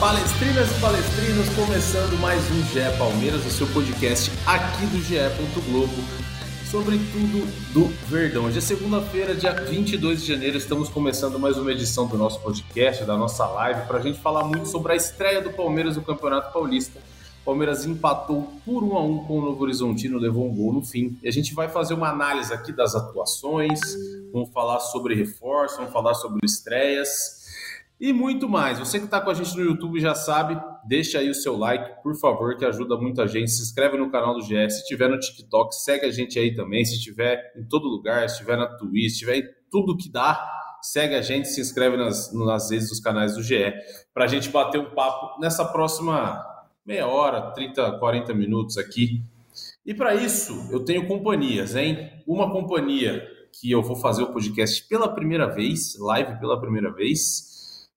Palestrinas e palestrinos, começando mais um GE Palmeiras, o seu podcast aqui do GE. Globo sobre tudo do Verdão. Hoje é segunda-feira, dia 22 de janeiro, estamos começando mais uma edição do nosso podcast, da nossa live, para a gente falar muito sobre a estreia do Palmeiras no Campeonato Paulista. Palmeiras empatou por 1 a 1 com o Novo Horizontino, levou um gol no fim. E a gente vai fazer uma análise aqui das atuações, vamos falar sobre reforço, vamos falar sobre estreias e muito mais. Você que está com a gente no YouTube já sabe, deixa aí o seu like, por favor, que ajuda muito a gente. Se inscreve no canal do GS. Se tiver no TikTok, segue a gente aí também. Se tiver em todo lugar, se tiver na Twitch, se tiver em tudo que dá, segue a gente, se inscreve nas, nas redes dos canais do GE, para a gente bater um papo nessa próxima meia hora, 30, 40 minutos aqui. E para isso, eu tenho companhias, hein? Uma companhia que eu vou fazer o podcast pela primeira vez, live pela primeira vez.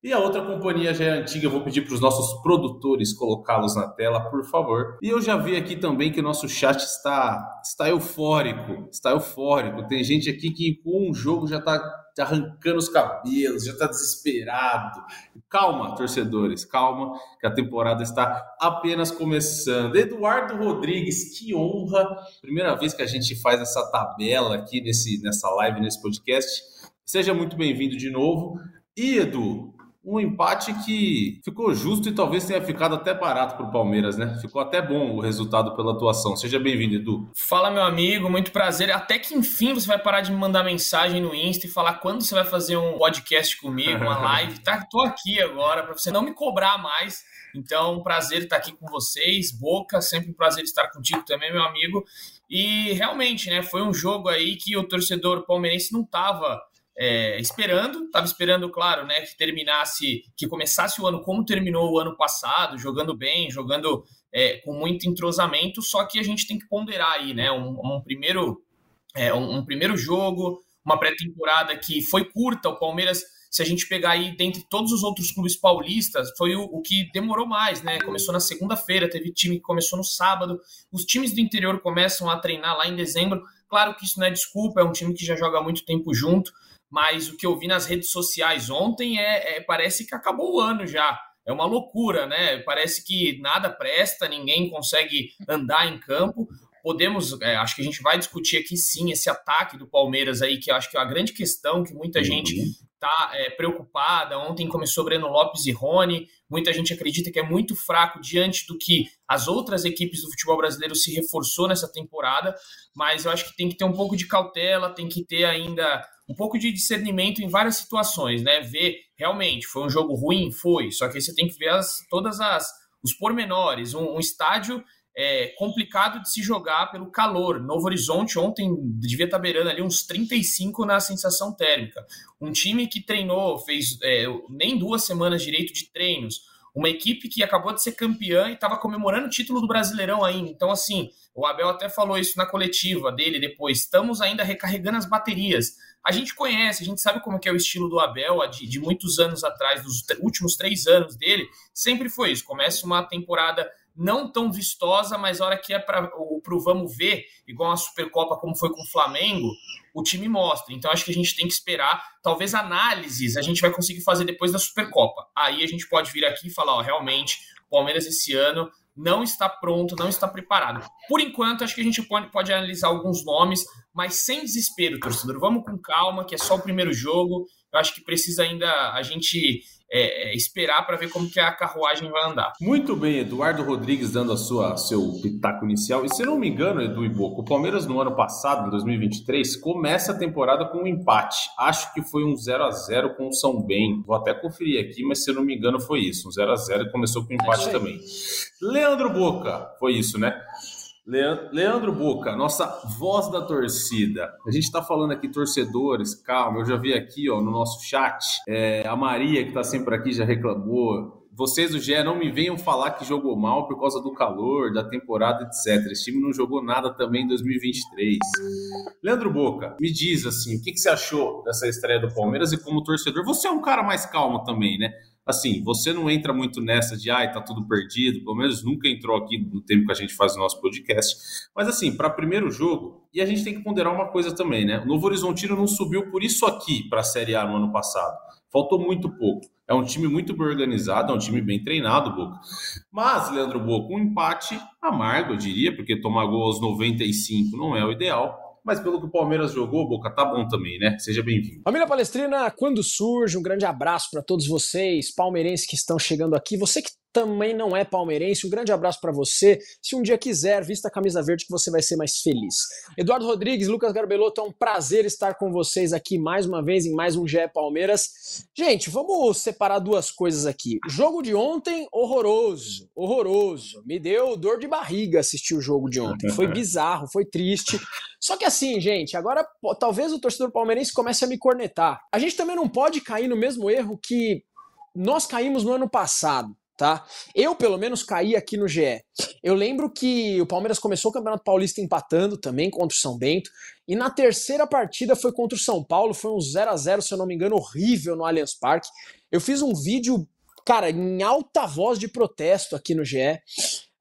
E a outra companhia já é antiga, eu vou pedir para os nossos produtores colocá-los na tela, por favor. E eu já vi aqui também que o nosso chat está, está eufórico, está eufórico. Tem gente aqui que com um jogo já está arrancando os cabelos, já está desesperado. Calma, torcedores, calma, que a temporada está apenas começando. Eduardo Rodrigues, que honra! Primeira vez que a gente faz essa tabela aqui nesse, nessa live, nesse podcast. Seja muito bem-vindo de novo. E Edu, um empate que ficou justo e talvez tenha ficado até barato para o Palmeiras, né? Ficou até bom o resultado pela atuação. Seja bem-vindo, Edu. Fala, meu amigo, muito prazer. Até que enfim você vai parar de me mandar mensagem no Insta e falar quando você vai fazer um podcast comigo, uma live. Tá, tô aqui agora para você não me cobrar mais. Então, prazer estar aqui com vocês. Boca, sempre um prazer estar contigo também, meu amigo. E realmente, né, foi um jogo aí que o torcedor palmeirense não estava é, esperando, estava esperando, claro, né, que terminasse, que começasse o ano como terminou o ano passado, jogando bem, jogando é, com muito entrosamento, só que a gente tem que ponderar aí, né, um, um primeiro, é, um, um, primeiro jogo, uma pré-temporada que foi curta, o Palmeiras, se a gente pegar aí dentre todos os outros clubes paulistas, foi o, o que demorou mais, né, começou na segunda-feira, teve time que começou no sábado, os times do interior começam a treinar lá em dezembro, claro que isso não é desculpa, é um time que já joga há muito tempo junto, mas o que eu vi nas redes sociais ontem é, é, parece que acabou o ano já. É uma loucura, né? Parece que nada presta, ninguém consegue andar em campo. Podemos, é, acho que a gente vai discutir aqui sim esse ataque do Palmeiras aí, que eu acho que é a grande questão que muita uhum. gente está é, preocupada. Ontem começou Breno Lopes e Rony. Muita gente acredita que é muito fraco diante do que as outras equipes do futebol brasileiro se reforçou nessa temporada. Mas eu acho que tem que ter um pouco de cautela, tem que ter ainda um pouco de discernimento em várias situações, né? Ver realmente foi um jogo ruim, foi. Só que você tem que ver as, todas as os pormenores. Um, um estádio é, complicado de se jogar pelo calor. Novo Horizonte ontem devia estar beirando ali uns 35 na sensação térmica. Um time que treinou, fez é, nem duas semanas direito de treinos. Uma equipe que acabou de ser campeã e estava comemorando o título do Brasileirão ainda. Então, assim, o Abel até falou isso na coletiva dele depois. Estamos ainda recarregando as baterias a gente conhece, a gente sabe como é, o estilo do Abel de, de muitos anos atrás, dos últimos três anos dele, sempre foi isso. Começa uma temporada não tão vistosa, mas a hora que é para o vamos ver, igual a Supercopa como foi com o Flamengo, o time mostra. Então acho que a gente tem que esperar, talvez análises a gente vai conseguir fazer depois da Supercopa. Aí a gente pode vir aqui e falar, ó, realmente, o Palmeiras esse ano não está pronto, não está preparado. Por enquanto, acho que a gente pode, pode analisar alguns nomes, mas sem desespero, torcedor. Vamos com calma, que é só o primeiro jogo. Eu acho que precisa ainda a gente é, é, esperar para ver como que a carruagem vai andar. Muito bem, Eduardo Rodrigues dando a sua seu pitaco inicial. E se não me engano, Edu e Boca, o Palmeiras no ano passado, em 2023, começa a temporada com um empate. Acho que foi um 0 a 0 com o São Bem. Vou até conferir aqui, mas se não me engano foi isso, um 0 a 0 e começou com um empate é também. Leandro Boca, foi isso, né? Leandro Boca, nossa voz da torcida. A gente está falando aqui, torcedores, calma, eu já vi aqui ó, no nosso chat, é, a Maria, que está sempre aqui, já reclamou vocês do GE não me venham falar que jogou mal por causa do calor, da temporada, etc. Esse time não jogou nada também em 2023. Leandro Boca, me diz assim, o que, que você achou dessa estreia do Palmeiras e como torcedor? Você é um cara mais calmo também, né? Assim, você não entra muito nessa de ai, tá tudo perdido, pelo menos nunca entrou aqui no tempo que a gente faz o nosso podcast. Mas assim, para primeiro jogo, e a gente tem que ponderar uma coisa também, né? O Novo Horizontino não subiu por isso aqui para a Série A no ano passado. Faltou muito pouco. É um time muito bem organizado, é um time bem treinado, Boca. Mas, Leandro Boca, um empate amargo, eu diria, porque tomar gol aos 95 não é o ideal mas pelo que o Palmeiras jogou, Boca, tá bom também, né? Seja bem-vindo. Família Palestrina, quando surge, um grande abraço para todos vocês, palmeirenses que estão chegando aqui. Você que também não é palmeirense, um grande abraço para você. Se um dia quiser, vista a camisa verde que você vai ser mais feliz. Eduardo Rodrigues, Lucas Garbelotto, é um prazer estar com vocês aqui mais uma vez em mais um GE Palmeiras. Gente, vamos separar duas coisas aqui. Jogo de ontem, horroroso, horroroso. Me deu dor de barriga assistir o jogo de ontem. Foi bizarro, foi triste. Só que assim, gente, agora talvez o torcedor palmeirense comece a me cornetar. A gente também não pode cair no mesmo erro que nós caímos no ano passado tá? Eu, pelo menos, caí aqui no GE. Eu lembro que o Palmeiras começou o Campeonato Paulista empatando também contra o São Bento, e na terceira partida foi contra o São Paulo, foi um 0 a 0 se eu não me engano, horrível no Allianz Parque. Eu fiz um vídeo, cara, em alta voz de protesto aqui no GE.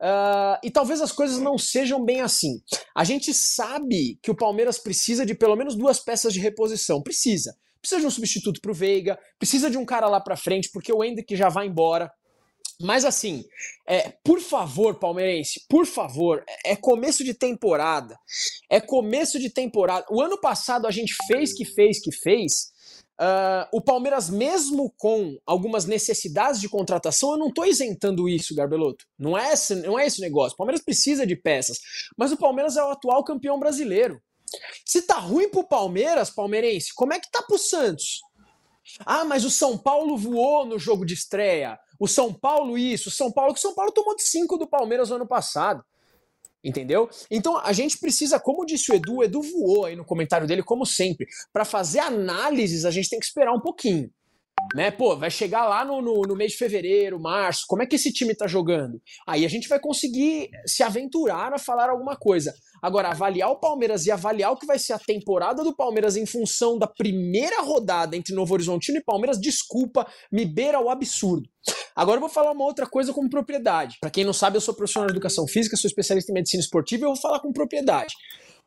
Uh, ah, e talvez as coisas não sejam bem assim. A gente sabe que o Palmeiras precisa de pelo menos duas peças de reposição. Precisa. Precisa de um substituto para o Veiga, precisa de um cara lá para frente, porque o Hendrick já vai embora. Mas assim, é, por favor, palmeirense, por favor, é começo de temporada. É começo de temporada. O ano passado a gente fez que fez que fez. Uh, o Palmeiras, mesmo com algumas necessidades de contratação, eu não estou isentando isso, Garbeloto. Não é, esse, não é esse negócio. O Palmeiras precisa de peças. Mas o Palmeiras é o atual campeão brasileiro. Se tá ruim pro Palmeiras, palmeirense, como é que tá pro Santos? Ah, mas o São Paulo voou no jogo de estreia. O São Paulo isso, o São Paulo que o São Paulo tomou de 5 do Palmeiras no ano passado. Entendeu? Então a gente precisa, como disse o Edu, o Edu voou aí no comentário dele, como sempre. Para fazer análises, a gente tem que esperar um pouquinho. Né? Pô, vai chegar lá no, no, no, mês de fevereiro, março, como é que esse time tá jogando? Aí a gente vai conseguir se aventurar a falar alguma coisa. Agora, avaliar o Palmeiras e avaliar o que vai ser a temporada do Palmeiras em função da primeira rodada entre Novo Horizontino e Palmeiras, desculpa, me beira o absurdo. Agora eu vou falar uma outra coisa com propriedade. Para quem não sabe, eu sou profissional de educação física, sou especialista em medicina esportiva e eu vou falar com propriedade.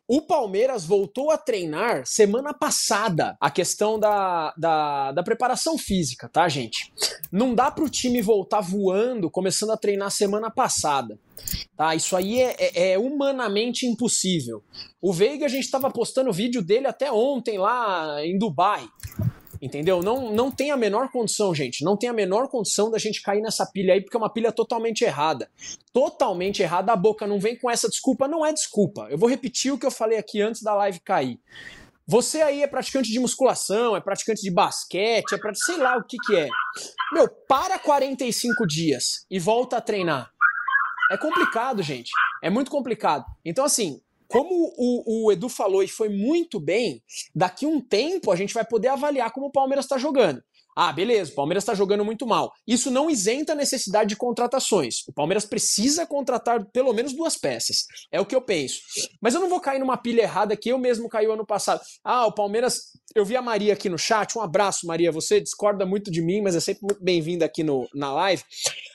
O Palmeiras voltou a treinar semana passada a questão da, da, da preparação física, tá, gente? Não dá para o time voltar voando, começando a treinar semana passada. Tá? Isso aí é, é, é humanamente impossível. O Veiga, a gente estava postando vídeo dele até ontem lá em Dubai. Entendeu? Não, não tem a menor condição, gente. Não tem a menor condição da gente cair nessa pilha aí, porque é uma pilha totalmente errada. Totalmente errada. A boca não vem com essa desculpa, não é desculpa. Eu vou repetir o que eu falei aqui antes da live cair. Você aí é praticante de musculação, é praticante de basquete, é praticante, sei lá o que que é. Meu, para 45 dias e volta a treinar. É complicado, gente. É muito complicado. Então, assim, como o, o, Edu falou e foi muito bem, daqui um tempo a gente vai poder avaliar como o Palmeiras está jogando. Ah, beleza, o Palmeiras está jogando muito mal. Isso não isenta a necessidade de contratações. O Palmeiras precisa contratar pelo menos duas peças. É o que eu penso. Mas eu não vou cair numa pilha errada que eu mesmo caí ano passado. Ah, o Palmeiras. Eu vi a Maria aqui no chat. Um abraço, Maria. Você discorda muito de mim, mas é sempre muito bem-vinda aqui no, na live.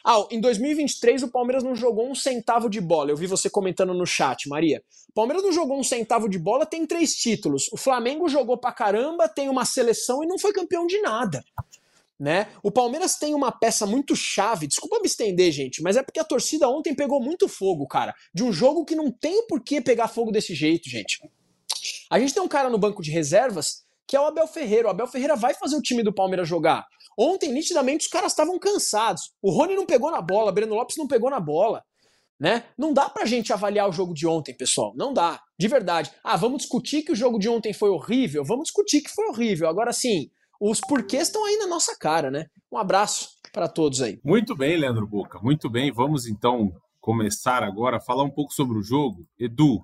Ah, em 2023 o Palmeiras não jogou um centavo de bola. Eu vi você comentando no chat, Maria. O Palmeiras não jogou um centavo de bola, tem três títulos. O Flamengo jogou pra caramba, tem uma seleção e não foi campeão de nada. Né? O Palmeiras tem uma peça muito chave, desculpa me estender, gente, mas é porque a torcida ontem pegou muito fogo, cara, de um jogo que não tem por que pegar fogo desse jeito, gente. A gente tem um cara no banco de reservas que é o Abel Ferreira. O Abel Ferreira vai fazer o time do Palmeiras jogar. Ontem, nitidamente, os caras estavam cansados. O Rony não pegou na bola, Breno Lopes não pegou na bola. Né? Não dá pra gente avaliar o jogo de ontem, pessoal. Não dá. De verdade. Ah, vamos discutir que o jogo de ontem foi horrível? Vamos discutir que foi horrível. Agora sim, os porquês estão aí na nossa cara, né? Um abraço para todos aí. Muito bem, Leandro Boca, muito bem. Vamos então começar agora a falar um pouco sobre o jogo. Edu,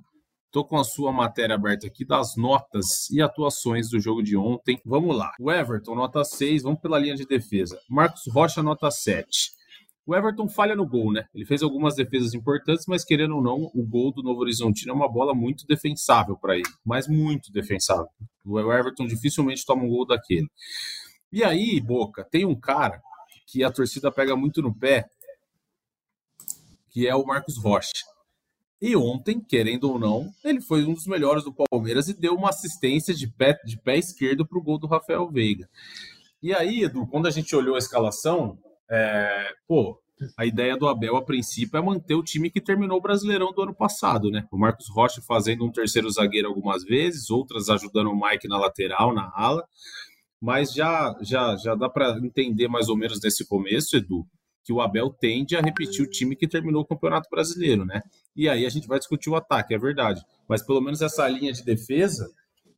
Tô com a sua matéria aberta aqui das notas e atuações do jogo de ontem. Vamos lá. O Everton, nota 6, vamos pela linha de defesa. Marcos Rocha, nota 7. O Everton falha no gol, né? Ele fez algumas defesas importantes, mas querendo ou não, o gol do Novo Horizontino é uma bola muito defensável para ele, mas muito defensável. O Everton dificilmente toma um gol daquele. E aí, Boca, tem um cara que a torcida pega muito no pé, que é o Marcos Rocha. E ontem, querendo ou não, ele foi um dos melhores do Palmeiras e deu uma assistência de pé, de pé esquerdo para o gol do Rafael Veiga. E aí, Edu, quando a gente olhou a escalação, é, pô, a ideia do Abel, a princípio, é manter o time que terminou o Brasileirão do ano passado, né? O Marcos Rocha fazendo um terceiro zagueiro algumas vezes, outras ajudando o Mike na lateral, na ala. Mas já, já, já dá para entender mais ou menos nesse começo, Edu, que o Abel tende a repetir o time que terminou o Campeonato Brasileiro, né? E aí a gente vai discutir o ataque, é verdade. Mas pelo menos essa linha de defesa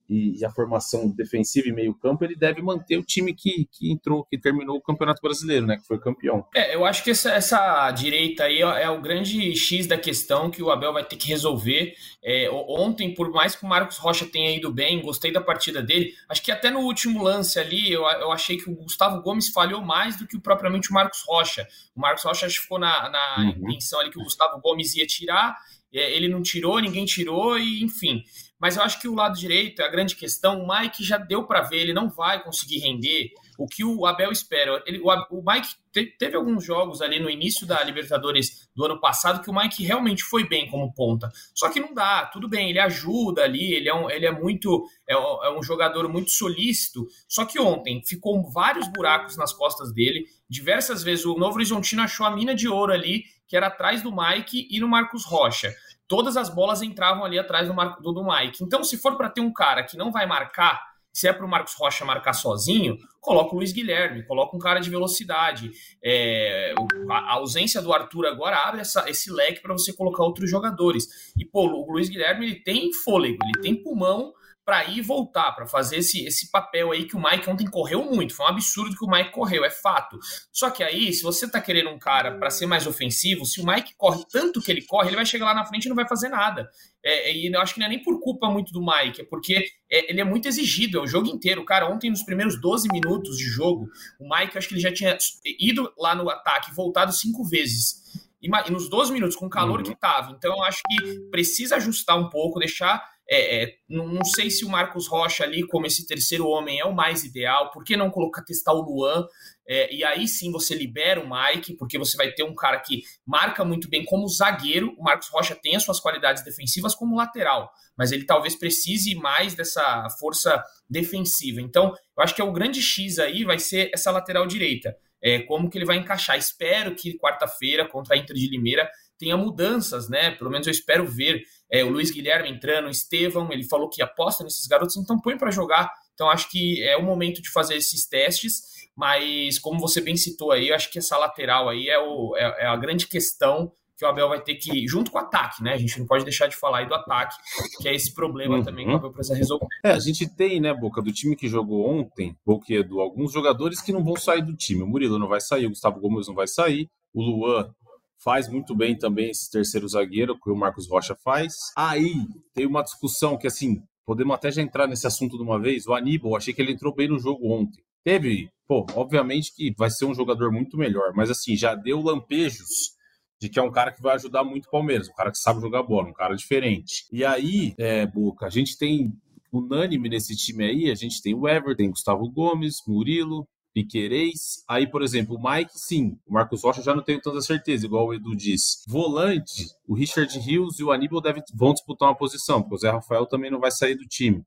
e, e, a formação defensiva e meio-campo, ele deve manter o time que, que entrou, que terminou o Campeonato Brasileiro, né? Que foi campeão. É, eu acho que essa, essa direita aí é o grande X da questão que o Abel vai ter que resolver. É, ontem, por mais que o Marcos Rocha tenha ido bem, gostei da partida dele. Acho que até no último lance ali, eu, eu achei que o Gustavo Gomes falhou mais do que propriamente o Marcos Rocha. O Marcos Rocha acho que ficou na, na uhum. intenção ali que o Gustavo Gomes ia tirar. É, ele não tirou, ninguém tirou, e enfim. Mas eu acho que o lado direito é a grande questão. O Mike já deu para ver, ele não vai conseguir render o que o Abel espera. Ele, o, o Mike te, teve alguns jogos ali no início da Libertadores do ano passado que o Mike realmente foi bem como ponta. Só que não dá, tudo bem, ele ajuda ali, ele é, um, ele é muito. É, é um jogador muito solícito. Só que ontem ficou vários buracos nas costas dele. Diversas vezes o Novo Horizontino achou a mina de ouro ali, que era atrás do Mike e no Marcos Rocha todas as bolas entravam ali atrás do, Mar do, Mike. Então, se for para ter um cara que não vai marcar, se é para o Marcos Rocha marcar sozinho, coloca o Luiz Guilherme, coloca um cara de velocidade. É, a, ausência do Arthur agora abre essa, esse leque para você colocar outros jogadores. E, pô, o Luiz Guilherme ele tem fôlego, ele tem pulmão para ir e voltar, para fazer esse, esse papel aí que o Mike ontem correu muito. Foi um absurdo que o Mike correu, é fato. Só que aí, se você tá querendo um cara para ser mais ofensivo, se o Mike corre tanto que ele corre, ele vai chegar lá na frente e não vai fazer nada. É, e eu acho que não é nem por culpa muito do Mike, é porque é, ele é muito exigido, é o jogo inteiro. Cara, ontem, nos primeiros 12 minutos de jogo, o Mike, acho que ele já tinha ido lá no ataque, voltado cinco vezes. E, e nos 12 minutos, com o calor uhum. que tava. Então, eu acho que precisa ajustar um pouco, deixar é, é, não, sei se o Marcos Rocha ali, como esse terceiro homem, é o mais ideal. Por que não colocar testar o Luan? É, e aí sim você libera o Mike, porque você vai ter um cara que marca muito bem como zagueiro. O Marcos Rocha tem as suas qualidades defensivas como lateral, mas ele talvez precise mais dessa força defensiva. Então, eu acho que é o grande X aí vai ser essa lateral direita. É, como que ele vai encaixar? Espero que quarta-feira contra a Inter de Limeira tenha mudanças, né? Pelo menos eu espero ver é, o Luiz Guilherme entrando, o Estevão, ele falou que aposta nesses garotos, então põe para jogar. Então acho que é o momento de fazer esses testes, mas como você bem citou aí, eu acho que essa lateral aí é, o, é, é a grande questão que o Abel vai ter que, junto com o ataque, né? A gente não pode deixar de falar aí do ataque, que é esse problema uhum. também que o Abel precisa resolver. É, a gente tem, né, Boca, do time que jogou ontem, Boquedo, alguns jogadores que não vão sair do time. O Murilo não vai sair, o Gustavo Gomes não vai sair, o Luan faz muito bem também esse terceiro zagueiro que o Marcos Rocha faz. Aí tem uma discussão que assim, podemos até já entrar nesse assunto de uma vez. O Aníbal, achei que ele entrou bem no jogo ontem. Teve, pô, obviamente que vai ser um jogador muito melhor, mas assim, já deu lampejos de que é um cara que vai ajudar muito o Palmeiras, um cara que sabe jogar bola, um cara diferente. E aí, é, Boca, a gente tem unânime nesse time aí, a gente tem o Everton, Gustavo Gomes, Murilo, Piquerez. Aí, por exemplo, o Mike, sim. O Marcos Rocha já não tenho tanta certeza, igual o Edu disse. Volante, o Richard Rios e o Aníbal devem, vão disputar uma posição, porque o Zé Rafael também não vai sair do time.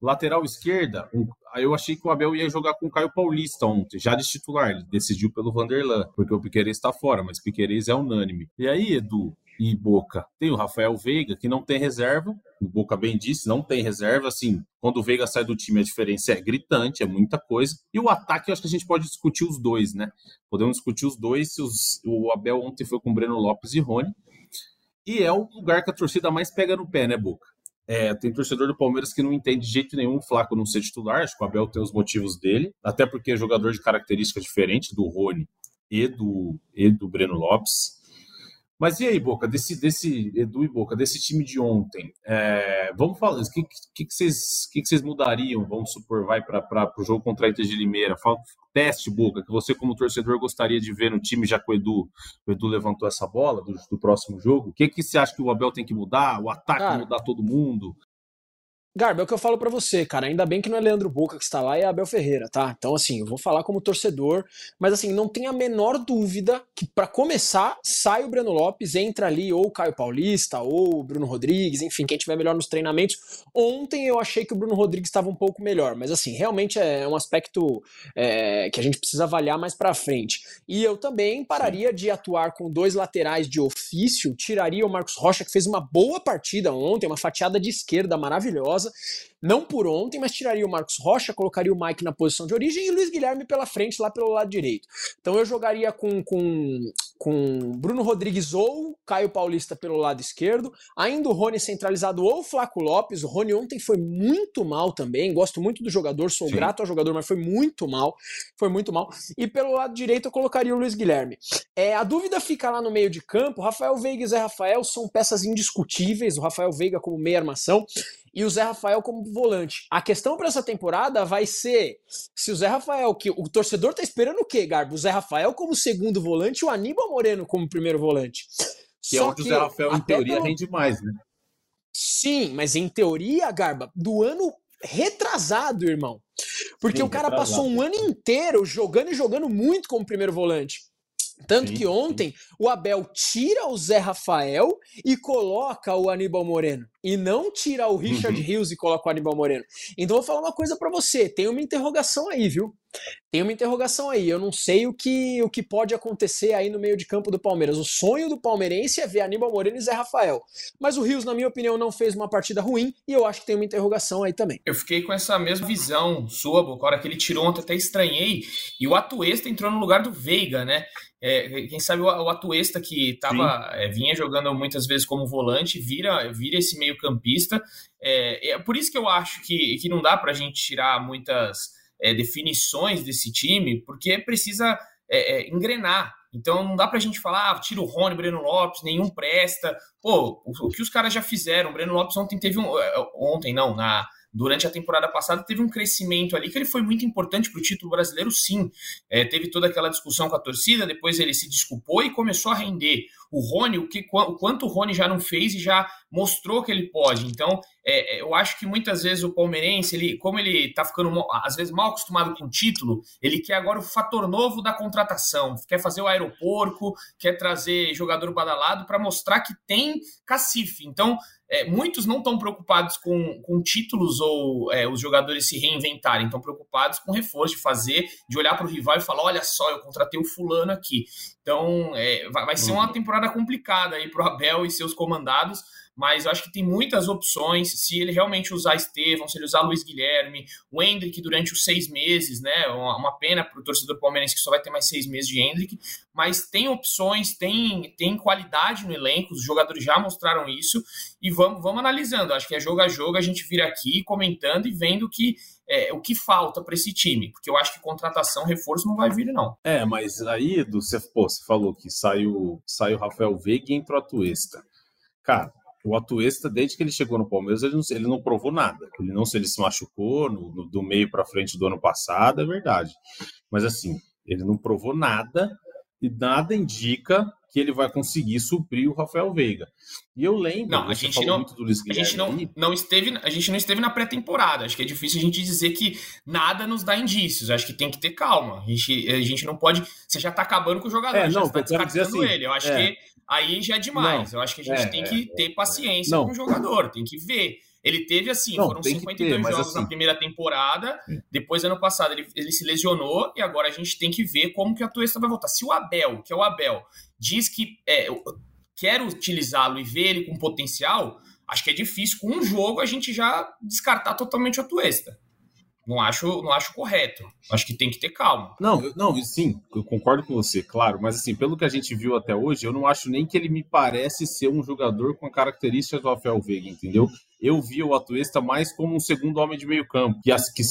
Lateral esquerda, um, eu achei que o Abel ia jogar com o Caio Paulista ontem, já de titular. Ele decidiu pelo Vanderlan, porque o Piquerez está fora, mas Piquerez é unânime. E aí, Edu, e Boca. Tem o Rafael Veiga, que não tem reserva, o Boca bem disse, não tem reserva, assim, quando o Veiga sai do time a diferença é gritante, é muita coisa. E o ataque, eu acho que a gente pode discutir os dois, né? Podemos discutir os dois, se os, o Abel ontem foi com Breno Lopes e Rony. E é o lugar que a torcida mais pega no pé, né, Boca? É, tem torcedor do Palmeiras que não entende de jeito nenhum o Flaco não ser titular, acho que o Abel tem os motivos dele, até porque é jogador de característica diferente do Rony e do, e do Breno Lopes. Mas e aí, Boca, desse, desse Edu e Boca, desse time de ontem, é, vamos falar, o que, que, que, vocês, que, que vocês mudariam, vamos supor, vai para o jogo contra a Inter de Limeira, Fala, teste, Boca, que você como torcedor gostaria de ver no time, já que o Edu, o Edu levantou essa bola do, do próximo jogo, o que, que você acha que o Abel tem que mudar? O ataque Cara, mudar todo mundo? Garba, é o que eu falo para você, cara. Ainda bem que não é Leandro Boca que está lá e é Abel Ferreira, tá? Então, assim, eu vou falar como torcedor, mas assim, não tem a menor dúvida que, para começar, sai o Breno Lopes, entra ali ou o Caio Paulista ou o Bruno Rodrigues, enfim, quem tiver melhor nos treinamentos. Ontem eu achei que o Bruno Rodrigues estava um pouco melhor, mas assim, realmente é um aspecto é, que a gente precisa avaliar mais para frente. E eu também pararia de atuar com dois laterais de ofício, tiraria o Marcos Rocha, que fez uma boa partida ontem, uma fatiada de esquerda maravilhosa não por ontem, mas tiraria o Marcos Rocha, colocaria o Mike na posição de origem e o Luiz Guilherme pela frente, lá pelo lado direito. Então eu jogaria com, com, com Bruno Rodrigues ou Caio Paulista pelo lado esquerdo, ainda o Rony centralizado ou Flaco Lopes. O Rony ontem foi muito mal também, gosto muito do jogador, sou Sim. grato ao jogador, mas foi muito mal, foi muito mal. E pelo lado direito eu colocaria o Luiz Guilherme. É, a dúvida fica lá no meio de campo, Rafael Veiga e Zé Rafael são peças indiscutíveis, o Rafael Veiga como meia armação, e o Zé Rafael como volante. A questão para essa temporada vai ser se o Zé Rafael, que o torcedor tá esperando o quê, Garbo? O Zé Rafael como segundo volante o Aníbal Moreno como primeiro volante. Que é Só é onde que, o Zé Rafael, em teoria, pelo... rende mais, né? Sim, mas em teoria, Garba, do ano retrasado, irmão. Porque Sim, o cara retrasado. passou um ano inteiro jogando e jogando muito como primeiro volante. Tanto sim, que ontem sim. o Abel tira o Zé Rafael e coloca o Aníbal Moreno. E não tira o Richard uhum. Rios e coloca o Aníbal Moreno. Então vou falar uma coisa para você: tem uma interrogação aí, viu? Tem uma interrogação aí. Eu não sei o que, o que pode acontecer aí no meio de campo do Palmeiras. O sonho do palmeirense é ver Aníbal Moreno e Zé Rafael. Mas o Rios, na minha opinião, não fez uma partida ruim e eu acho que tem uma interrogação aí também. Eu fiquei com essa mesma visão sua, Boca. hora que ele tirou ontem, até estranhei. E o Atuesta entrou no lugar do Veiga, né? É, quem sabe o, o Atuesta que tava, é, vinha jogando muitas vezes como volante, vira, vira esse meio campista. É, é por isso que eu acho que, que não dá para a gente tirar muitas é, definições desse time, porque precisa é, é, engrenar. Então não dá pra gente falar, ah, tira o Rony, Breno Lopes, nenhum presta. Pô, o, o que os caras já fizeram, o Breno Lopes ontem teve um. Ontem não, na durante a temporada passada teve um crescimento ali que ele foi muito importante para o título brasileiro, sim. É, teve toda aquela discussão com a torcida, depois ele se desculpou e começou a render. O Rony, o, que, o quanto o Rony já não fez e já mostrou que ele pode. Então, é, é eu acho que muitas vezes o palmeirense, ele, como ele está ficando às vezes mal acostumado com o título, ele quer agora o fator novo da contratação, quer fazer o aeroporto, quer trazer jogador badalado para mostrar que tem cacife. Então, é, muitos não estão preocupados com, com títulos ou é, os jogadores se reinventarem, estão preocupados com reforço, de fazer, de olhar para o rival e falar: olha só, eu contratei o fulano aqui. Então, é, vai, vai, ser uma uhum. Temporada complicada aí para o Abel e seus comandados mas eu acho que tem muitas opções. Se ele realmente usar Estevão, se ele usar Luiz Guilherme, o Hendrick durante os seis meses, né? Uma pena para o torcedor palmeirense que só vai ter mais seis meses de Hendrick, mas tem opções, tem, tem qualidade no elenco, os jogadores já mostraram isso, e vamos, vamos analisando. Acho que é jogo a jogo, a gente vira aqui comentando e vendo que é, o que falta para esse time, porque eu acho que contratação, reforço não vai vir, não. É, mas aí, Edu, você, pô, você falou que saiu, saiu Rafael Veiga e entrou a Tuesta. Cara, o Atuesta, desde que ele chegou no Palmeiras, ele não, ele não provou nada. Ele não se ele se machucou no, no, do meio para frente do ano passado, é verdade. Mas assim, ele não provou nada e nada indica que ele vai conseguir suprir o Rafael Veiga. E eu lembro, não, a gente não, a gente não, não esteve, a gente não esteve na pré-temporada. Acho que é difícil a gente dizer que nada nos dá indícios. Acho que tem que ter calma. A gente, a gente não pode. Você já está acabando com o jogador, é, já está descartando assim, ele. Eu acho é. que aí já é demais. Não, eu acho que a gente é, tem que é, ter paciência não. com o jogador, tem que ver. Ele teve assim, não, foram 52 ter, jogos assim... na primeira temporada. Depois, ano passado, ele, ele se lesionou e agora a gente tem que ver como que a Tuesta vai voltar. Se o Abel, que é o Abel, diz que é, quer utilizá-lo e ver ele com potencial, acho que é difícil com um jogo a gente já descartar totalmente a Tuesta. Não acho, não acho correto. Acho que tem que ter calma. Não, eu, não, sim, eu concordo com você, claro. Mas assim, pelo que a gente viu até hoje, eu não acho nem que ele me parece ser um jogador com características do Rafael Veiga, entendeu? Eu vi o Atuesta mais como um segundo homem de meio campo, que, que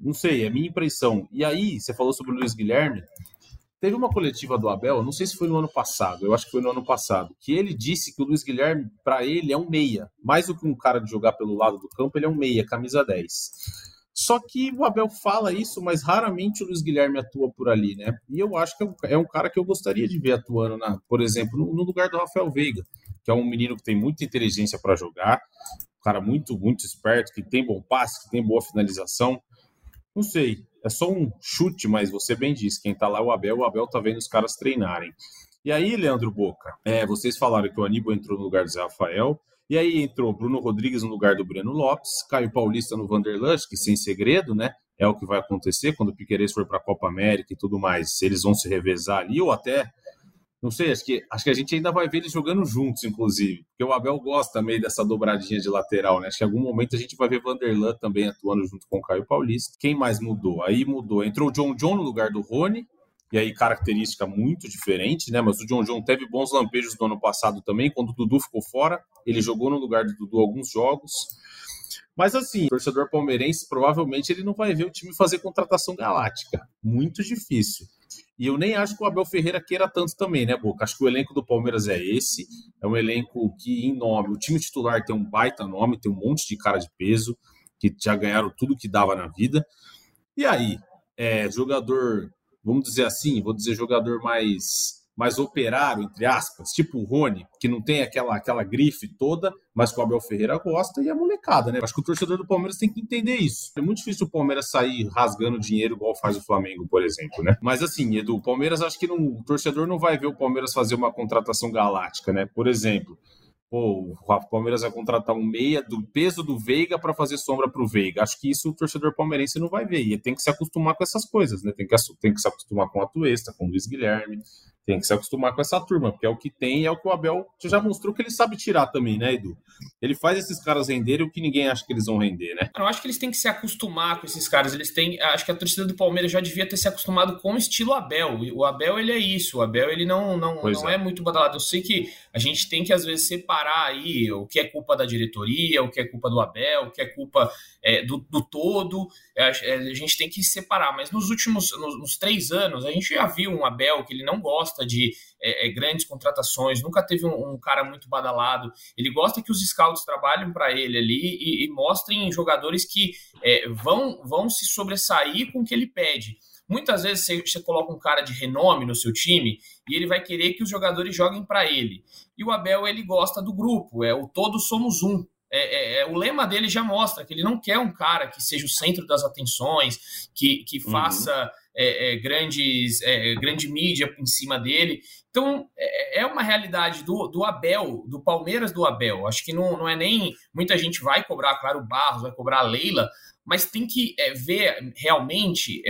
não sei, é minha impressão. E aí, você falou sobre o Luiz Guilherme. Teve uma coletiva do Abel, não sei se foi no ano passado, eu acho que foi no ano passado, que ele disse que o Luiz Guilherme, para ele, é um meia. Mais do que um cara de jogar pelo lado do campo, ele é um meia, camisa 10. Só que o Abel fala isso, mas raramente o Luiz Guilherme atua por ali, né? E eu acho que é um cara que eu gostaria de ver atuando, na, por exemplo, no, no lugar do Rafael Veiga, que é um menino que tem muita inteligência para jogar, um cara muito, muito esperto, que tem bom passe, que tem boa finalização. Não sei, é só um chute, mas você bem disse, quem tá lá é o Abel, o Abel tá vendo os caras treinarem. E aí, Leandro Boca, é, vocês falaram que o Aníbal entrou no lugar do Zé Rafael, e aí entrou Bruno Rodrigues no lugar do Breno Lopes, Caio Paulista no Vanderlust, que sem segredo, né? É o que vai acontecer quando o Piqueires for para a Copa América e tudo mais. Se eles vão se revezar ali, ou até não sei, acho que, acho que a gente ainda vai ver eles jogando juntos, inclusive. Porque o Abel gosta também dessa dobradinha de lateral, né? Acho que em algum momento a gente vai ver Vanderlan também atuando junto com o Caio Paulista. Quem mais mudou? Aí mudou. Entrou o John John no lugar do Rony. E aí, característica muito diferente, né? Mas o John John teve bons lampejos no ano passado também. Quando o Dudu ficou fora, ele jogou no lugar do Dudu alguns jogos. Mas assim, o torcedor palmeirense provavelmente ele não vai ver o time fazer contratação galáctica. Muito difícil. E eu nem acho que o Abel Ferreira queira tanto também, né, Boca? Acho que o elenco do Palmeiras é esse. É um elenco que, em nome, o time titular tem um baita nome, tem um monte de cara de peso, que já ganharam tudo que dava na vida. E aí, é, jogador, vamos dizer assim, vou dizer jogador mais mais operário, entre aspas, tipo o Rony, que não tem aquela, aquela grife toda, mas que o Abel Ferreira gosta, e a molecada, né? Acho que o torcedor do Palmeiras tem que entender isso. É muito difícil o Palmeiras sair rasgando dinheiro igual faz o Flamengo, por exemplo, né? Mas assim, Edu, o Palmeiras acho que não, o torcedor não vai ver o Palmeiras fazer uma contratação galáctica, né? Por exemplo, pô, o Palmeiras vai contratar um meia do peso do Veiga para fazer sombra para o Veiga. Acho que isso o torcedor palmeirense não vai ver. E tem que se acostumar com essas coisas, né? Tem que, tem que se acostumar com a Tuesta, com o Luiz Guilherme, tem que se acostumar com essa turma, porque é o que tem e é o que o Abel já mostrou que ele sabe tirar também, né, Edu? Ele faz esses caras renderem o que ninguém acha que eles vão render, né? Eu acho que eles têm que se acostumar com esses caras. Eles têm. Acho que a torcida do Palmeiras já devia ter se acostumado com o estilo Abel. O Abel, ele é isso. O Abel, ele não, não, não é. é muito badalado. Eu sei que a gente tem que, às vezes, separar aí o que é culpa da diretoria, o que é culpa do Abel, o que é culpa é, do, do, todo. É, a gente tem que separar. Mas nos últimos nos, nos três anos, a gente já viu um Abel que ele não gosta gosta de é, é, grandes contratações, nunca teve um, um, cara muito badalado. Ele gosta que os scouts trabalhem para ele ali e, e, mostrem jogadores que é, vão, vão se sobressair com o que ele pede. Muitas vezes você, você, coloca um cara de renome no seu time e ele vai querer que os jogadores joguem para ele. E o Abel ele gosta do grupo, é o todos somos um. É, é, é, o lema dele já mostra que ele não quer um cara que seja o centro das atenções, que, que uhum. faça é, é, grandes, é, grande mídia em cima dele. Então, é, uma realidade do, do Abel, do Palmeiras do Abel. Acho que não, não é nem. Muita gente vai cobrar, claro, o Barros, vai cobrar a Leila, mas tem que ver realmente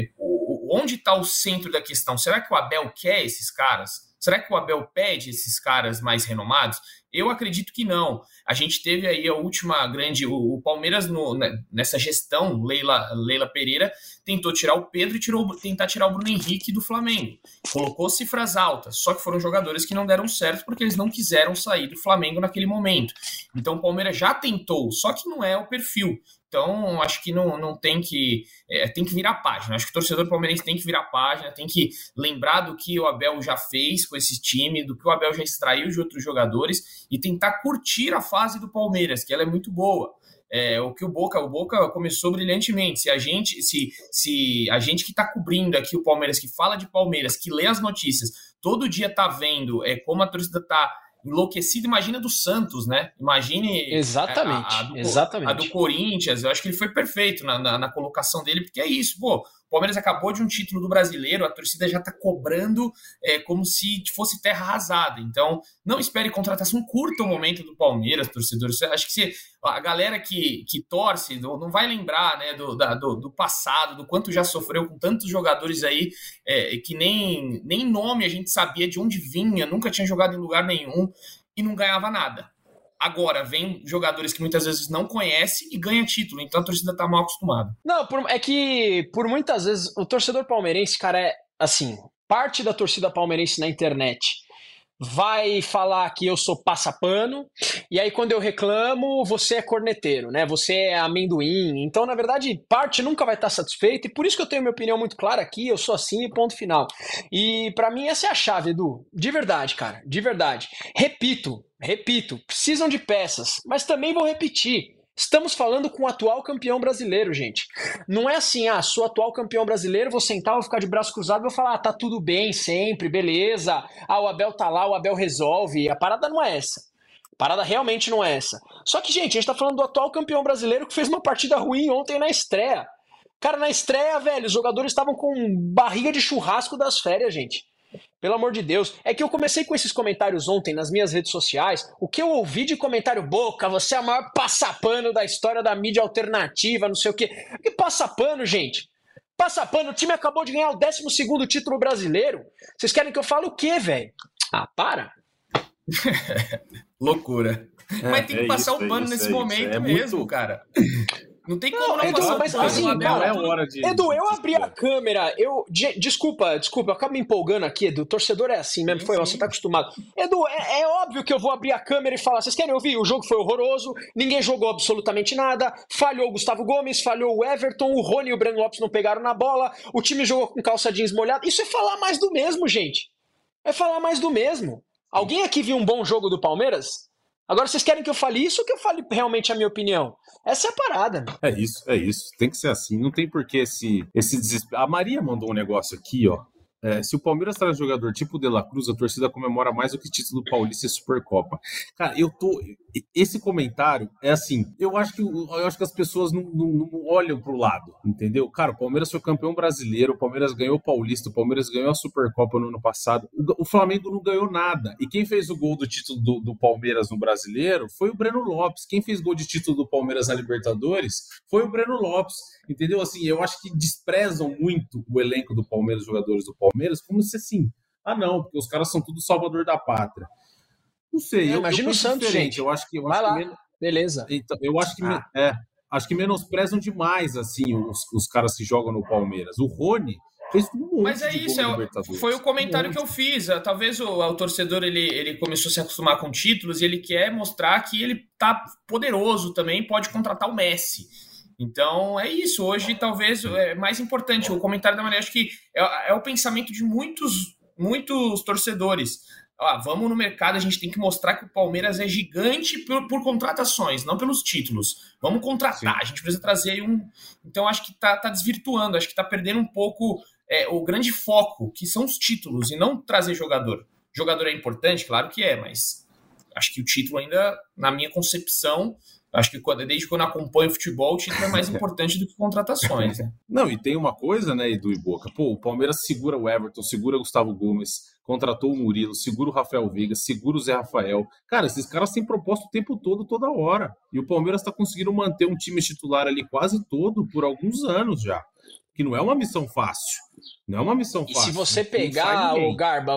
onde está o centro da questão. Será que o Abel quer esses caras? Será que o Abel pede esses caras mais renomados? Eu acredito que não. A gente teve aí a última grande. O, o Palmeiras, no, né, nessa gestão, Leila, Leila Pereira, tentou tirar o Pedro e tirou, tentar tirar o Bruno Henrique do Flamengo. Colocou cifras altas, só que foram jogadores que não deram certo porque eles não quiseram sair do Flamengo naquele momento. Então o Palmeiras já tentou, só que não é o perfil. Então, acho que não, não tem que. É, tem que virar página. Acho que o torcedor palmeirense tem que virar página, tem que lembrar do que o Abel já fez com esse time, do que o Abel já extraiu de outros jogadores e tentar curtir a fase do Palmeiras, que ela é muito boa. É, o que o Boca, o Boca começou brilhantemente. Se a gente, se, se a gente que está cobrindo aqui o Palmeiras, que fala de Palmeiras, que lê as notícias, todo dia tá vendo é, como a torcida tá enlouquecido, imagina do Santos, né? Imagine exatamente, a, a, do, exatamente. a do Corinthians. Eu acho que ele foi perfeito na, na, na, colocação dele, porque é isso, pô. Palmeiras acabou de um título do brasileiro, a torcida já está cobrando é, como se fosse terra arrasada. Então, não espere contratação, curta o momento do Palmeiras, torcedores. Acho que a galera que, que torce não vai lembrar né, do, da, do, do, passado, do quanto já sofreu com tantos jogadores aí é, que nem, nem nome a gente sabia de onde vinha, nunca tinha jogado em lugar nenhum e não ganhava nada. Agora, vem jogadores que muitas vezes não conhece e ganha título, então a torcida tá mal acostumada. Não, por, é que por muitas vezes o torcedor palmeirense, cara, é assim, parte da torcida palmeirense na internet vai falar que eu sou passapano, e aí quando eu reclamo, você é corneteiro, né? Você é amendoim. Então, na verdade, parte nunca vai estar satisfeita, e por isso que eu tenho minha opinião muito clara aqui, eu sou assim, ponto final. E para mim essa é a chave, Edu. De verdade, cara, de verdade. Repito, repito, precisam de peças, mas também vou repetir. Estamos falando com o atual campeão brasileiro, gente. Não é assim, ah, sou atual campeão brasileiro, vou sentar, vou ficar de braço cruzado vou falar, ah, tá tudo bem sempre, beleza. Ah, o Abel tá lá, o Abel resolve. A parada não é essa. A parada realmente não é essa. Só que, gente, a gente tá falando do atual campeão brasileiro que fez uma partida ruim ontem na estreia. Cara, na estreia, velho, os jogadores estavam com barriga de churrasco das férias, gente. Pelo amor de Deus. É que eu comecei com esses comentários ontem nas minhas redes sociais. O que eu ouvi de comentário boca, você é o maior passapano da história da mídia alternativa, não sei o quê. Que passapano, gente? Passapano, o time acabou de ganhar o 12 título brasileiro. Vocês querem que eu fale o quê, velho? Ah, para. Loucura. É, Mas tem que é passar isso, o pano é nesse momento é mesmo, muito... cara. Não tem como não, não Edu, mas assim, não, é hora de. Edu, eu abri a câmera, eu. De, desculpa, desculpa, eu acabo me empolgando aqui, Edu. O torcedor é assim mesmo, foi, você tá acostumado. Edu, é, é, óbvio que eu vou abrir a câmera e falar: vocês querem ouvir? O jogo foi horroroso, ninguém jogou absolutamente nada, falhou o Gustavo Gomes, falhou o Everton, o Rony e o Breno Lopes não pegaram na bola, o time jogou com calça jeans molhada. Isso é falar mais do mesmo, gente. É falar mais do mesmo. Alguém aqui viu um bom jogo do Palmeiras? Agora vocês querem que eu fale isso ou que eu fale realmente a minha opinião? Essa é a parada. É isso, é isso. Tem que ser assim. Não tem por que esse, esse desespero. A Maria mandou um negócio aqui, ó. É, se o Palmeiras traz jogador tipo De La Cruz, a torcida comemora mais do que título paulista e Supercopa. Cara, eu tô. Esse comentário é assim. Eu acho que, eu acho que as pessoas não, não, não olham pro lado, entendeu? Cara, o Palmeiras foi campeão brasileiro, o Palmeiras ganhou o Paulista, o Palmeiras ganhou a Supercopa no ano passado. O, o Flamengo não ganhou nada. E quem fez o gol do título do, do Palmeiras no brasileiro foi o Breno Lopes. Quem fez gol de título do Palmeiras na Libertadores foi o Breno Lopes. Entendeu? Assim, eu acho que desprezam muito o elenco do Palmeiras, os jogadores do Palmeiras, como se assim, ah não, porque os caras são tudo salvador da pátria. Não sei, é, eu, imagina eu o Santos, gente. Eu acho que eu Vai acho lá. Que men... Beleza. Então, eu acho que ah. é, acho que menosprezam demais assim os, os caras que jogam no Palmeiras. O Rony fez um monte Mas é isso, é, foi o comentário um que eu fiz. Talvez o, o, torcedor ele, ele começou a se acostumar com títulos e ele quer mostrar que ele tá poderoso também, pode contratar o Messi. Então é isso. Hoje, talvez, é mais importante. O comentário da Maria, acho que é, é o pensamento de muitos, muitos torcedores. Ah, vamos no mercado, a gente tem que mostrar que o Palmeiras é gigante por, por contratações, não pelos títulos. Vamos contratar, Sim. a gente precisa trazer aí um. Então, acho que tá, tá desvirtuando, acho que tá perdendo um pouco é, o grande foco, que são os títulos, e não trazer jogador. Jogador é importante, claro que é, mas acho que o título ainda, na minha concepção, Acho que quando, desde quando acompanho o futebol, o título é mais importante do que contratações. Né? Não, e tem uma coisa, né, Edu e Boca? Pô, o Palmeiras segura o Everton, segura o Gustavo Gomes, contratou o Murilo, segura o Rafael Veiga, segura o Zé Rafael. Cara, esses caras têm proposto o tempo todo, toda hora. E o Palmeiras está conseguindo manter um time titular ali quase todo por alguns anos já. Que não é uma missão fácil. Não é uma missão fácil. E se você pegar, o Garba,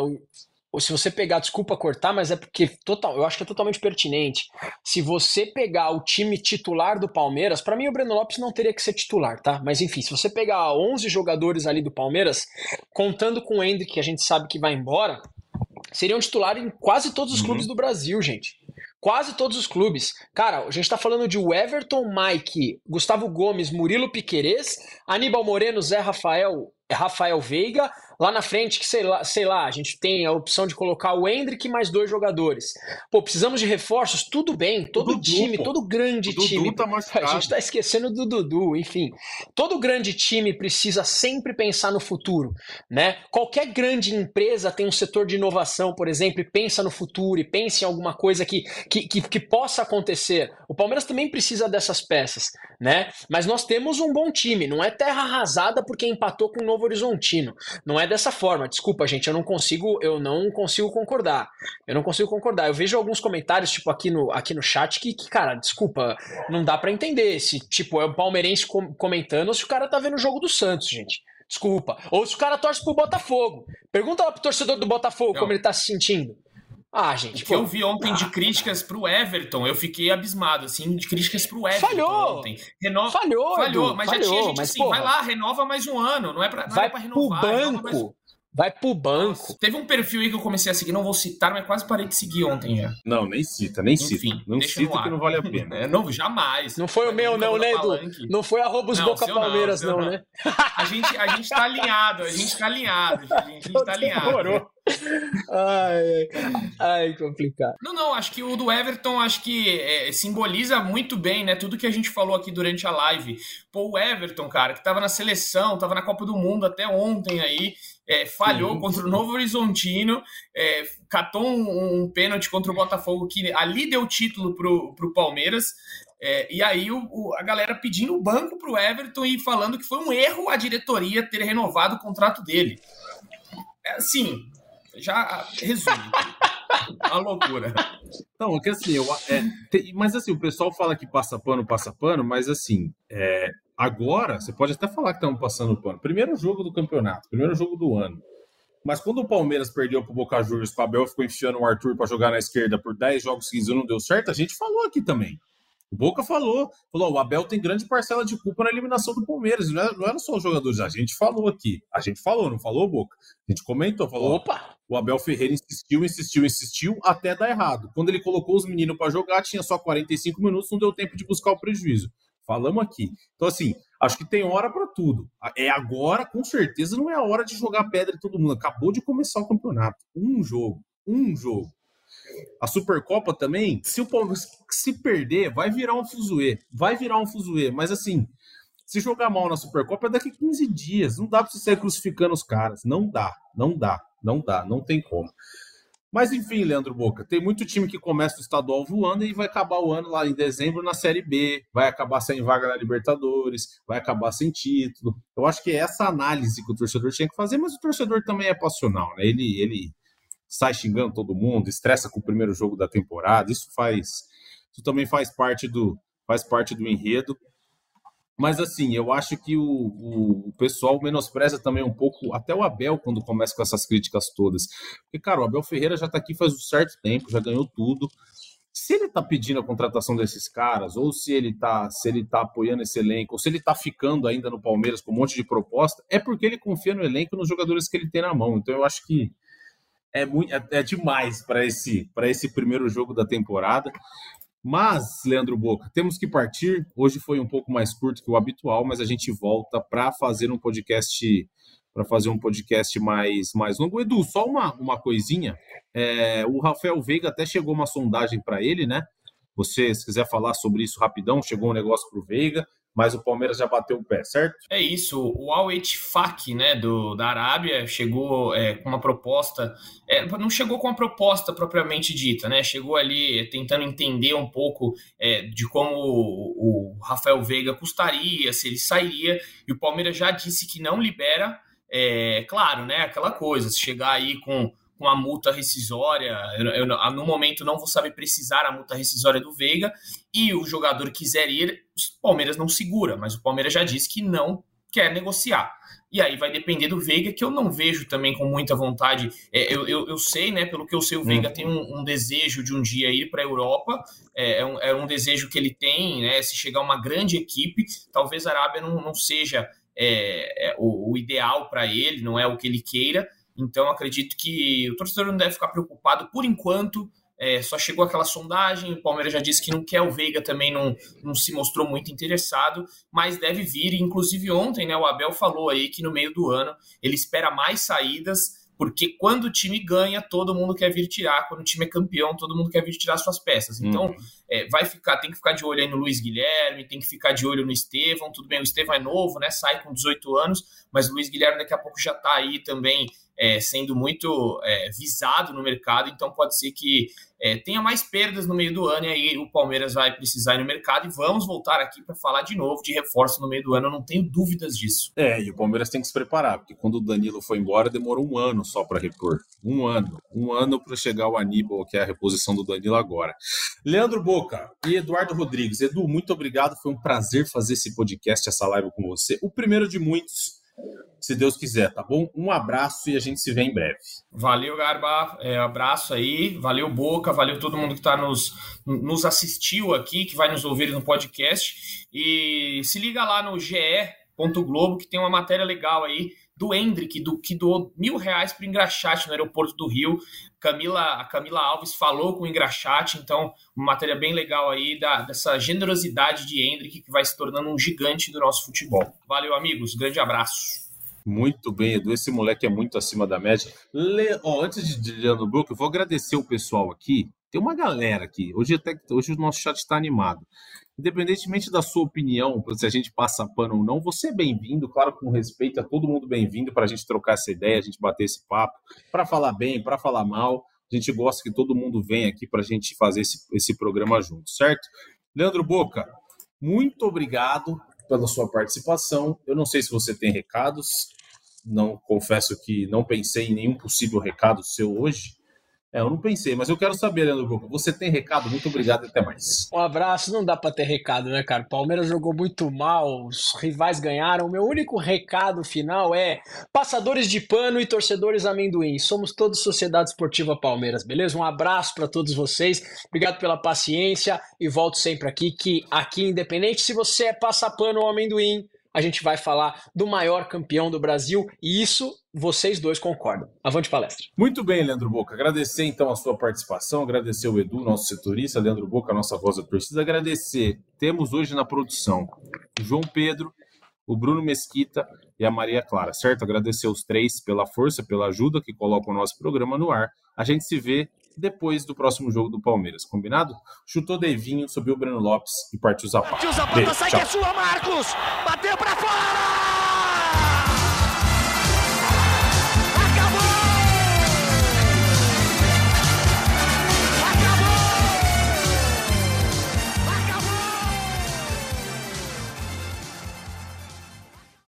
ou se você pegar, desculpa cortar, mas é porque total, eu acho que é totalmente pertinente. Se você pegar o time titular do Palmeiras, para mim o Breno Lopes não teria que ser titular, tá? Mas enfim, se você pegar 11 jogadores ali do Palmeiras, contando com o Hendrick, que a gente sabe que vai embora, seriam titular em quase todos os uhum. clubes do Brasil, gente. Quase todos os clubes. Cara, a gente tá falando de Everton, Mike, Gustavo Gomes, Murilo Piquerez, Aníbal Moreno, Zé Rafael, Rafael Veiga, Lá na frente, que sei lá, sei lá, a gente tem a opção de colocar o Hendrick mais dois jogadores. Pô, precisamos de reforços? Tudo bem, todo Dudu, time, pô. todo grande time. Tá a gente tá esquecendo do Dudu, enfim. Todo grande time precisa sempre pensar no futuro, né? Qualquer grande empresa tem um setor de inovação, por exemplo, e pensa no futuro e pensa em alguma coisa que, que, que, que possa acontecer. O Palmeiras também precisa dessas peças, né? Mas nós temos um bom time, não é terra arrasada porque empatou com o Novo Horizontino. Não é é dessa forma. Desculpa, gente, eu não consigo, eu não consigo concordar. Eu não consigo concordar. Eu vejo alguns comentários, tipo, aqui no, aqui no chat que, que cara, desculpa, não dá para entender se, tipo, é o palmeirense com, comentando ou se o cara tá vendo o jogo do Santos, gente. Desculpa. Ou se o cara torce pro Botafogo. Pergunta lá pro torcedor do Botafogo não. como ele tá se sentindo. Ah, gente. O que eu vi ontem de críticas pro Everton, eu fiquei abismado, assim, de críticas pro Everton falhou. ontem. Renova... Falhou, falhou, mas falhou, já tinha gente mas, assim, porra, vai lá, renova mais um ano, não é pra, não vai é pra renovar. Pro banco. Mais... Vai pro banco. Teve um perfil aí que eu comecei a seguir, não vou citar, mas quase parei de seguir ontem já. Não, nem cita, nem Enfim, cita. Não cita que não vale a pena. É, não, jamais. Não foi o meu, não, né, Edu? Não foi arroba os Boca Palmeiras, não, não, né? A gente, a gente tá alinhado, a gente tá alinhado, a gente tá alinhado. Demorou. Ai, ai, complicado. Não, não, acho que o do Everton acho que é, simboliza muito bem, né? Tudo que a gente falou aqui durante a live. Pô, o Everton, cara, que tava na seleção, tava na Copa do Mundo até ontem aí, é, falhou Sim. contra o Novo Horizontino, é, catou um, um, pênalti contra o Botafogo que ali deu título pro, pro Palmeiras. É, e aí o, o, a galera pedindo o banco pro Everton e falando que foi um erro a diretoria ter renovado o contrato dele. É, assim, já resume. a loucura. Não, é que assim, eu, é, tem, mas assim, o pessoal fala que passa pano, passa pano, mas assim, é, agora você pode até falar que estamos passando pano. Primeiro jogo do campeonato, primeiro jogo do ano. Mas quando o Palmeiras perdeu pro Boca Juniors, o Abel ficou enfiando o Arthur para jogar na esquerda por 10 jogos seguidos e não deu certo, a gente falou aqui também. O Boca falou, falou, o Abel tem grande parcela de culpa na eliminação do Palmeiras. Não era, não era só os jogadores, a gente falou aqui. A gente falou, não falou, Boca? A gente comentou, falou. Opa! O Abel Ferreira insistiu, insistiu, insistiu até dar errado. Quando ele colocou os meninos para jogar, tinha só 45 minutos, não deu tempo de buscar o prejuízo. Falamos aqui. Então, assim, acho que tem hora para tudo. É agora, com certeza, não é a hora de jogar pedra em todo mundo. Acabou de começar o campeonato. Um jogo. Um jogo. A Supercopa também, se o Palmeiras se perder, vai virar um fuzuê. Vai virar um fuzuê. Mas assim, se jogar mal na Supercopa é daqui 15 dias. Não dá para você sair crucificando os caras. Não dá, não dá, não dá, não tem como. Mas enfim, Leandro Boca, tem muito time que começa o estadual voando e vai acabar o ano lá em dezembro na Série B, vai acabar sem vaga na Libertadores, vai acabar sem título. Eu acho que é essa análise que o torcedor tinha que fazer, mas o torcedor também é passional, né? Ele, ele sai xingando todo mundo, estressa com o primeiro jogo da temporada. Isso faz, isso também faz parte do, faz parte do enredo. Mas assim, eu acho que o, o, o, pessoal menospreza também um pouco, até o Abel, quando começa com essas críticas todas. Porque, cara, o Abel Ferreira já tá aqui faz um certo tempo, já ganhou tudo. Se ele tá pedindo a contratação desses caras, ou se ele tá, se ele tá apoiando esse elenco, ou se ele tá ficando ainda no Palmeiras com um monte de proposta, é porque ele confia no elenco e nos jogadores que ele tem na mão. Então eu acho que é, muito, é, é demais para esse, esse primeiro jogo da temporada. Mas, Leandro Boca, temos que partir. Hoje foi um pouco mais curto que o habitual, mas a gente volta para fazer um podcast para fazer um podcast mais, mais longo. Edu, só uma, uma coisinha. É, o Rafael Veiga até chegou uma sondagem para ele, né? Você, se quiser falar sobre isso rapidão, chegou um negócio para o Veiga mas o Palmeiras já bateu o pé, certo? É isso. O Al Ettifaq, né, do, da Arábia, chegou é, com uma proposta. É, não chegou com uma proposta propriamente dita, né? Chegou ali tentando entender um pouco é, de como o, o, Rafael Veiga custaria, se ele sairia, e o Palmeiras já disse que não libera. É, claro, né? Aquela coisa, se chegar aí com com a multa rescisória. Eu, eu, no momento não vou saber precisar a multa rescisória do Veiga e o jogador quiser ir, o Palmeiras não segura, mas o Palmeiras já disse que não quer negociar. E aí vai depender do Veiga, que eu não vejo também com muita vontade. É, eu, eu, eu, sei, né, pelo que eu sei, o Veiga hum. tem um, um, desejo de um dia ir para a Europa. É, é, um, é, um, desejo que ele tem, né? Se chegar uma grande equipe, talvez a Arábia não, não seja é, é o, o ideal para ele, não é o que ele queira. Então, acredito que o torcedor não deve ficar preocupado por enquanto. É, só chegou aquela sondagem, o Palmeiras já disse que não quer, o Veiga também não, não se mostrou muito interessado, mas deve vir. Inclusive, ontem né, o Abel falou aí que no meio do ano ele espera mais saídas porque quando o time ganha, todo mundo quer vir tirar. Quando o time é campeão, todo mundo quer vir tirar suas peças. Então, uhum. é, vai ficar, tem que ficar de olho aí no Luiz Guilherme, tem que ficar de olho no Estevão. Tudo bem, o Estevão é novo, né? Sai com 18 anos, mas o Luiz Guilherme daqui a pouco já está aí também é, sendo muito é, visado no mercado, então pode ser que é, tenha mais perdas no meio do ano e aí o Palmeiras vai precisar ir no mercado e vamos voltar aqui para falar de novo de reforço no meio do ano, eu não tenho dúvidas disso. É, e o Palmeiras tem que se preparar, porque quando o Danilo foi embora demorou um ano só para repor. Um ano. Um ano para chegar o Aníbal, que é a reposição do Danilo agora. Leandro Boca e Eduardo Rodrigues. Edu, muito obrigado, foi um prazer fazer esse podcast, essa live com você. O primeiro de muitos se Deus quiser, tá bom? Um abraço e a gente se vê em breve. Valeu, Garba. É, abraço aí. Valeu, Boca. Valeu todo mundo que tá nos, nos assistiu aqui, que vai nos ouvir no podcast. E se liga lá no ge.globo que tem uma matéria legal aí do Hendrick, do, que doou mil reais para o Engraxate no aeroporto do Rio. Camila, a Camila Alves falou com o Engraxate, então uma matéria bem legal aí da, dessa generosidade de Hendrick que vai se tornando um gigante do nosso futebol. Valeu, amigos. Grande abraço. Muito bem, Edu. Esse moleque é muito acima da média. Le... Oh, antes de Leandro Brook, eu vou agradecer o pessoal aqui. Tem uma galera aqui. Hoje, até... Hoje o nosso chat está animado. Independentemente da sua opinião, se a gente passa pano ou não, você é bem-vindo, claro, com respeito, é todo mundo bem-vindo para a gente trocar essa ideia, a gente bater esse papo, para falar bem, para falar mal. A gente gosta que todo mundo venha aqui para a gente fazer esse, esse programa junto, certo? Leandro Boca, muito obrigado pela sua participação. Eu não sei se você tem recados, não confesso que não pensei em nenhum possível recado seu hoje. É, eu não pensei, mas eu quero saber, Leandro Broco, você tem recado? Muito obrigado e até mais. Um abraço, não dá para ter recado, né, cara? Palmeiras jogou muito mal, os rivais ganharam. O meu único recado final é: passadores de pano e torcedores amendoim. Somos todos Sociedade Esportiva Palmeiras, beleza? Um abraço para todos vocês. Obrigado pela paciência e volto sempre aqui que aqui independente se você é passapano ou amendoim, a gente vai falar do maior campeão do Brasil e isso vocês dois concordam. Avante palestra. Muito bem, Leandro Boca. Agradecer então a sua participação, agradecer o Edu, nosso setorista, Leandro Boca, a nossa voz da torcida. Agradecer. Temos hoje na produção o João Pedro, o Bruno Mesquita e a Maria Clara, certo? Agradecer os três pela força, pela ajuda que colocam o nosso programa no ar. A gente se vê depois do próximo jogo do Palmeiras, combinado? Chutou Devinho, subiu o Breno Lopes e partiu Zapata. Partiu Zapata, Beijo, sai tchau. que é sua, Marcos! Bateu pra fora!